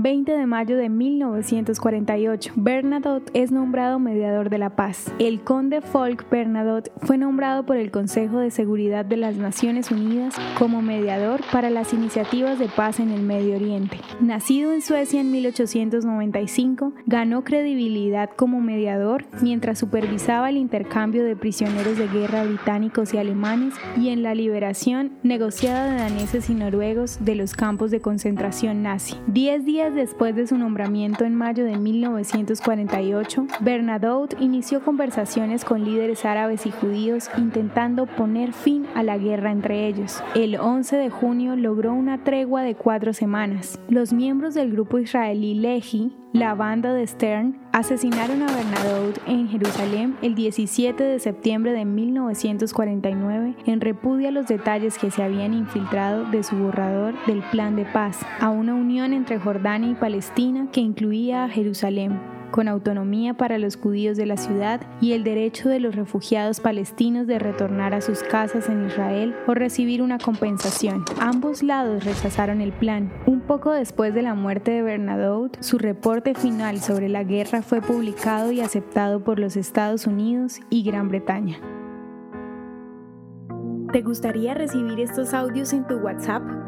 20 de mayo de 1948, Bernadotte es nombrado mediador de la paz. El conde Folk Bernadotte fue nombrado por el Consejo de Seguridad de las Naciones Unidas como mediador para las iniciativas de paz en el Medio Oriente. Nacido en Suecia en 1895, ganó credibilidad como mediador mientras supervisaba el intercambio de prisioneros de guerra británicos y alemanes y en la liberación negociada de daneses y noruegos de los campos de concentración nazi. Diez días después de su nombramiento en mayo de 1948, Bernadotte inició conversaciones con líderes árabes y judíos intentando poner fin a la guerra entre ellos. El 11 de junio logró una tregua de cuatro semanas. Los miembros del grupo israelí Lehi la banda de Stern asesinaron a Bernadotte en Jerusalén el 17 de septiembre de 1949 en repudio a los detalles que se habían infiltrado de su borrador del plan de paz, a una unión entre Y Palestina que incluía a Jerusalén con autonomía para los judíos de la ciudad y el derecho de los refugiados palestinos de retornar a sus casas en Israel o recibir una compensación. Ambos lados rechazaron el plan. Un poco después de la muerte de Bernadotte, su reporte final sobre la guerra fue publicado y aceptado por los Estados Unidos y Gran Bretaña. ¿Te gustaría recibir estos audios en tu WhatsApp?